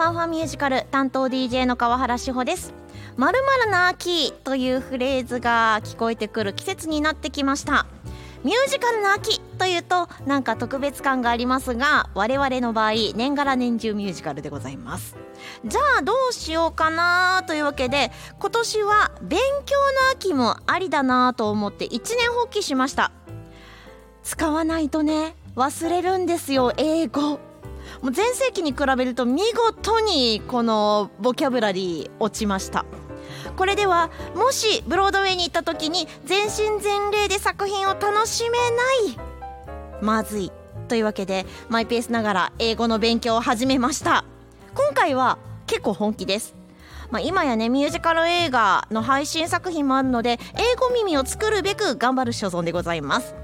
ファンファンミュージカル担当 DJ の川原志保です。まるまるな秋というフレーズが聞こえてくる季節になってきました。ミュージカルの秋というとなんか特別感がありますが我々の場合年がら年中ミュージカルでございます。じゃあどうしようかなというわけで今年は勉強の秋もありだなと思って一年発起しました。使わないとね忘れるんですよ英語。もう前世紀に比べると見事にこのボキャブラリー落ちました。これではもしブロードウェイに行った時に全身全霊で作品を楽しめないまずいというわけでマイペースながら英語の勉強を始めました。今回は結構本気です。まあ、今やねミュージカル映画の配信作品もあるので英語耳を作るべく頑張る所存でございます。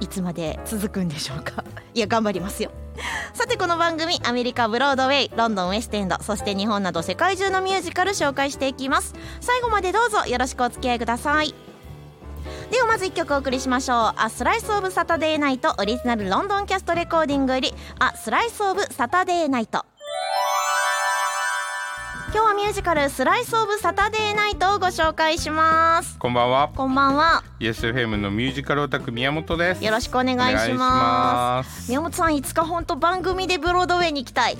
いつまで続くんでしょうか？いや頑張りますよ。さてこの番組アメリカブロードウェイロンドンウェストエンドそして日本など世界中のミュージカル紹介していきます。最後までどうぞよろしくお付き合いください。ではまず1曲お送りしましょう「A Slice of Saturday Night」オリジナルロンドンキャストレコーディングより「A Slice of Saturday Night」今日はミュージカル「スライス・オブ・サタデー・ナイト」をご紹介します。こんばんは。こんばんは。イエス FM のミュージカルオタク宮本です。よろしくお願いします。宮本さんいつか本当番組でブロードウェイに行きたい。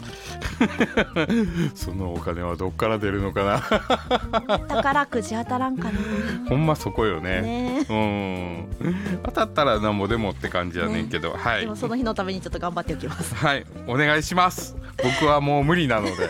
そのお金はどっから出るのかな。宝くじ当たらんかな。ほんまそこよね。ねうん。当たったらなんぼでもって感じやねんけど、はい。でもその日のためにちょっと頑張っておきます。はい。お願いします。僕はもう無理なので。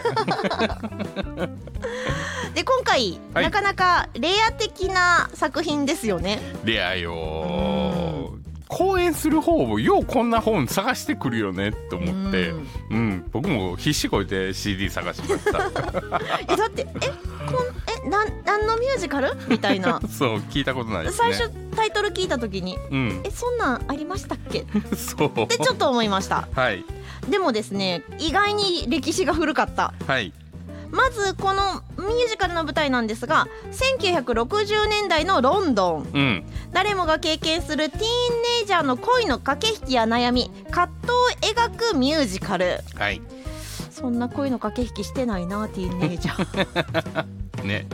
で今回、はい。なかなかレア的な作品ですよね。レアよ公演する方もようこんな本探してくるよねと思って。うん。うん。僕も必死こいて CD 探しました。えだってえこんえなん何のミュージカル？みたいな。そう聞いたことないですね。最初タイトル聞いた時にうん。えそんなんありましたっけ？っ そう。てちょっと思いました。はい。でもですね意外に歴史が古かった。はい。まずこのミュージカルの舞台なんですが1960年代のロンドン。うん。誰もが経験するティーンネイジャーの恋の駆け引きや悩み葛藤を描くミュージカル。はい。そんな恋の駆け引きしてないなティーンネイジャー ね。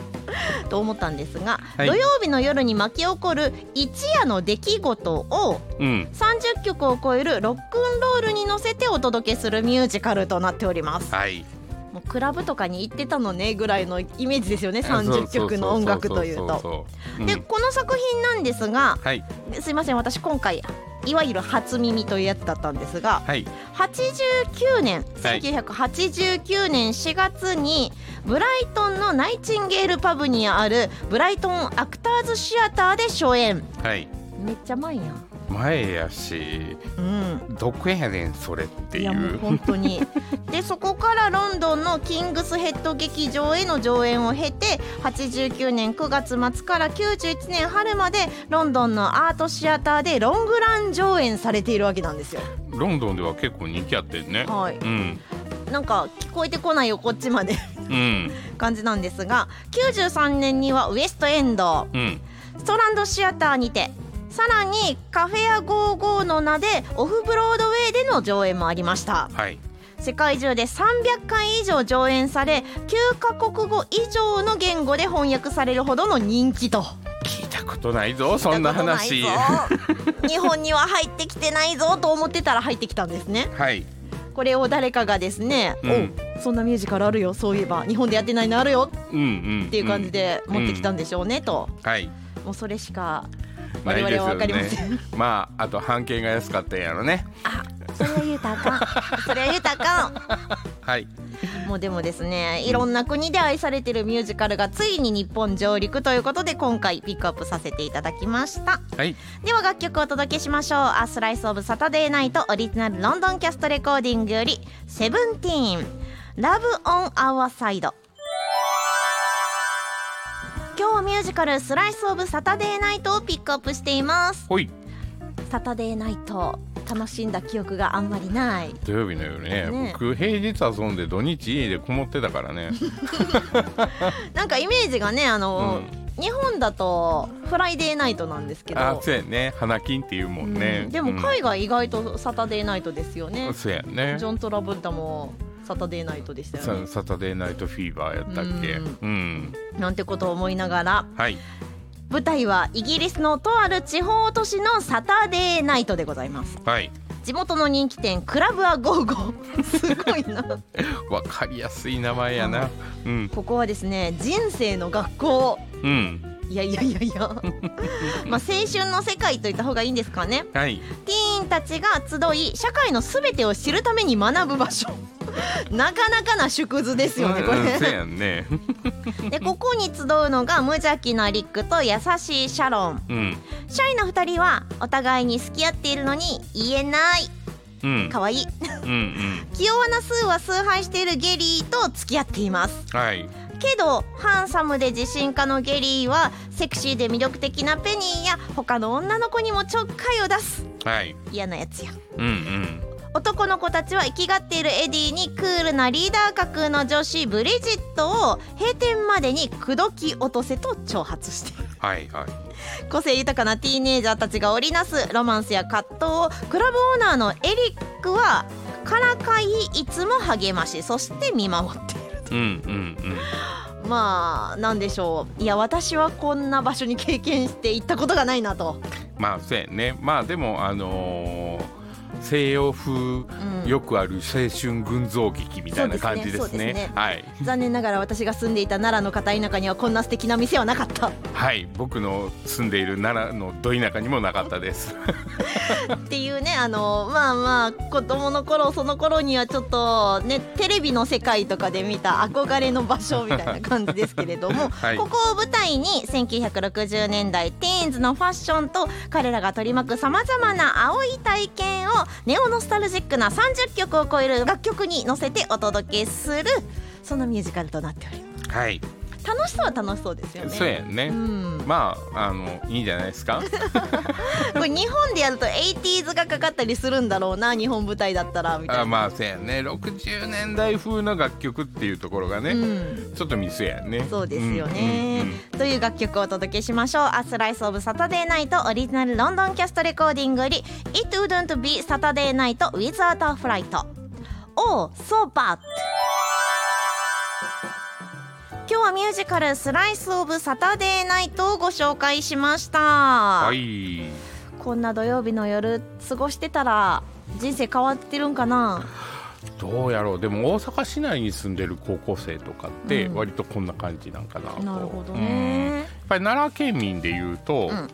と思ったんですが、はい。土曜日の夜に巻き起こる一夜の出来事をうん。30曲を超えるロックンロールに乗せてお届けするミュージカルとなっております。はい。もうクラブとかに行ってたのねぐらいのイメージですよね30曲の音楽というと。でこの作品なんですがはい。すいません私今回いわゆる初耳というやつだったんですがはい。89年はい。1989年4月にブライトンのナイチンゲールパブにあるブライトンアクターズシアターで初演。はい。めっちゃ前やん前やしうん。どこやねんそれっていう。う本当に。でそこからロンドンのキングスヘッド劇場への上演を経て89年9月末から91年春までロンドンのアートシアターでロングラン上演されているわけなんですよ。ロンドンでは結構人気あってんね。はい。うん。なんか聞こえてこないよこっちまで。うん。感じなんですが93年にはウエストエンド。うん。ストランドシアターにてさらにカフェや55の名でオフブロードウェイでの上演もありました。はい。世界中で300回以上上演され9カ国語以上の言語で翻訳されるほどの人気と。聞いたことないぞそんな話。日本には入ってきてないぞと思ってたら入ってきたんですね。はい。これを誰かがですね、うん。おそんなミュージカルあるよそういえば日本でやってないのあるようんうんっていう感じで持ってきたんでしょうねと、はい。もうそれしか我々は分かりません、ねまああと半径が安かったんやろね。あそれは言うたかん。それは言うたか はい。んもうでもですねいろんな国で愛されてるミュージカルがついに日本上陸ということで今回ピックアップさせていただきました。はい。では楽曲をお届けしましょう「A Slice of Saturday Night」オリジナルロンドンキャストレコーディングより「セブンティーン。Love on Our Side」今日はミュージカル「スライス・オブ・サタデー・ナイト」をピックアップしています。ほい。サタデー・ナイト楽しんだ記憶があんまりない。土曜日の夜ね。ね。僕平日遊んで土日家でこもってたからね。なんかイメージがねあの、日本だとフライデーナイトなんですけど。あそうやね。花金っていうもんね、うん。でも海外意外とサタデーナイトですよね。うん、、そうやね。ジョン・トラボルタもサタデーナイトでしたよね。さサタデーナイトフィーバーやったっけ？ううん。なんてことを思いながらはい。舞台はイギリスのとある地方都市のサタデーナイトでございます。はい。地元の人気店クラブアゴーゴー。すごいな。わかりやすい名前やな。うん。ここはですね人生の学校。うん。いやいやいやいや。まあ青春の世界と言った方がいいんですかね。はい。ティーンたちが集い社会のすべてを知るために学ぶ場所なかなかな縮図ですよねこれ。ね。でここに集うのが無邪気なリックと優しいシャロン。うん。シャイな2人はお互いに好き合っているのに言えない。うん。可愛い。うんうん。器用なスーは崇拝しているゲリーと付き合っています。はい。けどハンサムで自信家のゲリーはセクシーで魅力的なペニーや他の女の子にもちょっかいを出す。はい。嫌なやつや。うんうん男の子たちは生きがっているエディにクールなリーダー格の女子ブリジットを閉店までに口説き落とせと挑発している。はいはい。個性豊かなティーネイジャーたちが織りなすロマンスや葛藤をクラブオーナーのエリックはからかいいつも励ましそして見守っているうんうんうん。まあなんでしょう。いや私はこんな場所に経験して行ったことがないなと、まあそうやね。まあでもあのー西洋風うん。よくある青春群像劇みたいな感じですね。ねね。はい。残念ながら私が住んでいた奈良の片田舎にはこんな素敵な店はなかった。はい。僕の住んでいる奈良のど田舎にもなかったです。っていうねあのまあまあ子供の頃その頃にはちょっとねテレビの世界とかで見た憧れの場所みたいな感じですけれども、はい。ここを舞台に1960年代ティーンズのファッションと彼らが取り巻くさまざまな青い体験をネオノスタルジックな30曲を超える楽曲に乗せてお届けするそんなミュージカルとなっております。はい。楽しそうは楽しそうですよね。そうやね、うん、まああのいいんじゃないですか。これ日本でやると 80s がかかったりするんだろうな日本舞台だったらみたいな。あまあそうやね。60年代風の楽曲っていうところがね、うん。ちょっとミソやね。そうですよね、うんうんうん。という楽曲をお届けしましょう「 A Slice of Saturday Night Original London Cast Recording より「It wouldn't be Saturday night without a fight」Oh, so bad はミュージカル「スライス・オブ・サタデー・ナイト」をご紹介しました、はい。こんな土曜日の夜過ごしてたら人生変わってるんかな？どうやろう。でも大阪市内に住んでる高校生とかってうん。割とこんな感じなんかなと、なるほどうん。やねっぱり奈良県民でいうと、うん。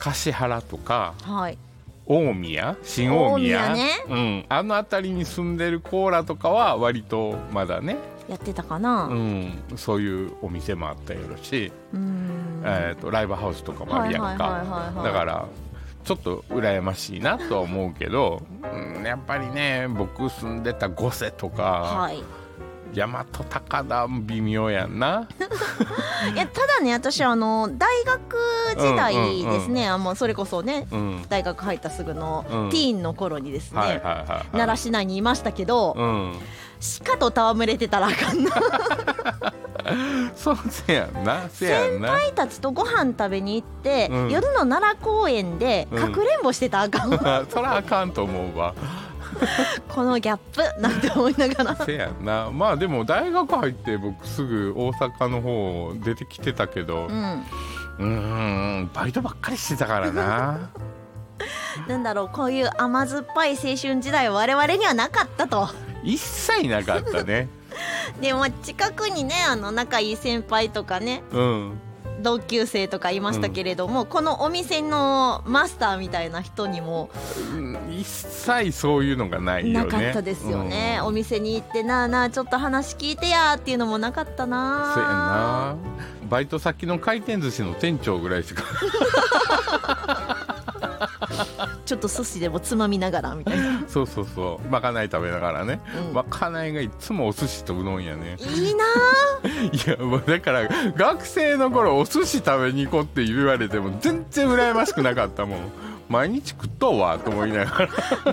橿原とかはい。大宮新大宮。大宮ね。うん、あの辺りに住んでるコーラとかは割とまだね、やってたかな。うん、そういうお店もあったやろし、うん。えー、とライブハウスとかもあるやんか。はいだからちょっと羨ましいなとは思うけど、うん、やっぱりね僕住んでた五瀬とか、はい。大和高田も微妙やんな。いやただね私あの大学時代ですね、あもうそれこそねうん。大学入ったすぐのうん。ティーンの頃にですね、奈良市内にいましたけど、うん鹿と戯れてたらあかんな。そうせやんな。せやんな。先輩たちとご飯食べに行って、うん。夜の奈良公園でうん。かくれんぼしてたらあかんわ、そらあかんと思うわ。このギャップなんて思いながら。せやんな。まあでも大学入って僕すぐ大阪の方出てきてたけどうん。んバイトばっかりしてたからな。なんだろうこういう甘酸っぱい青春時代は我々にはなかったと一切なかったね。でも近くにねあの仲いい先輩とかねうん。同級生とかいましたけれども、このお店のマスターみたいな人にもうん一切そういうのがないよね。なかったですよね、お店に行ってなあなあちょっと話聞いてやっていうのもなかったな。そうやな。バイト先の回転寿司の店長ぐらいしか ちょっと寿司でもつまみながらみたいな、そうそうそう。まかない食べながらね。うん。まかないがいつもお寿司とうどんやね。いいな。あ いやもうだから学生の頃お寿司食べに行こうって言われても全然羨ましくなかったもん。毎日食っとうわと思いながら。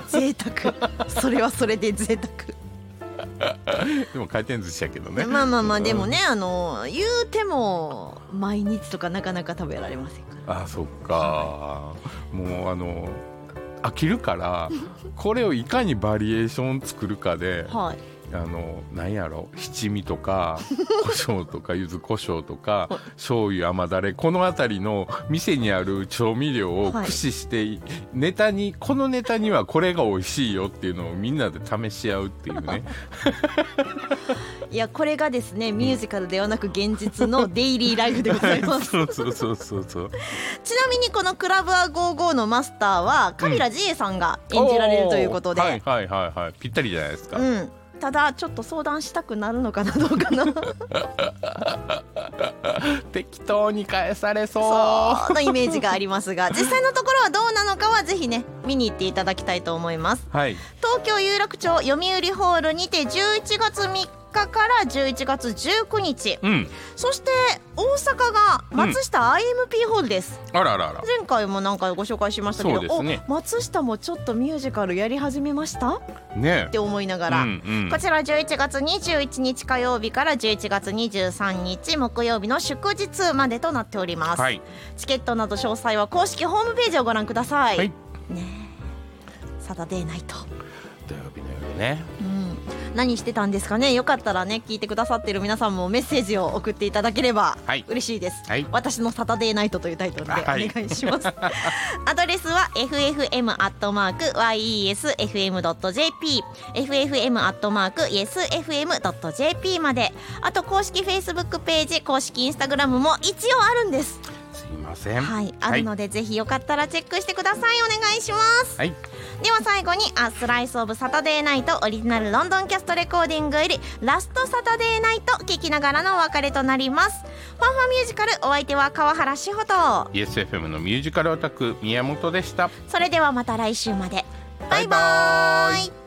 贅沢。それはそれで贅沢。でも回転寿司やけどね。まあまあまあでもねあの言うても毎日とかなかなか食べられませんから。あそっか。もうあの飽きるからこれをいかにバリエーション作るかではいあのなんやろ？七味とか 胡椒とか柚子胡椒とか醤油甘だれこの辺りの店にある調味料を駆使して、ネタにこのネタにはこれが美味しいよっていうのをみんなで試し合うっていうね。いやこれがですねミュージカルではなく現実のデイリーライフでございます。そうそうそうそうそう。ちなみにこのクラブア55のマスターはカミラ J さんが演じられるということで、おー。はいはいはいはい。ぴったりじゃないですか、うんただちょっと相談したくなるのかなどうかな。適当に返されそう。のイメージがありますが 実際のところはどうなのかはぜひね見に行っていただきたいと思います。はい。東京有楽町読売ホールにて11月3日から11月19日。うん。そして大阪が松下 IMP ホールです、あらあらあら。前回もなんかご紹介しましたけど、ね。お松下もちょっとミュージカルやり始めました？っねて思いながら、うんうん。こちら11月21日火曜日から11月23日木曜日の祝日までとなっております、はい。チケットなど詳細は公式ホームページをご覧ください、はい。ねえ。サタデーナイト土曜日の夜ね。うん何してたんですかね？よかったらね聞いてくださってる皆さんもメッセージを送っていただければはい。嬉しいです、はい。私のサタデーナイトというタイトルでおはい。願いします、アドレスは ffm.yesfm.jp ffm.yesfm.jp まで。あと公式 Facebook ページ公式 Instagram も一応あるんですすいません。はいあるので、ぜひよかったらチェックしてください。お願いします。はい。では最後に「アスライスオブサタデーナイト」オリジナルロンドンキャストレコーディングより「ラストサタデーナイト」聞きながらのお別れとなります。ファンファンミュージカルお相手は川原志穂と。ESFM のミュージカルオタク宮本でした。それではまた来週まで。バイバイ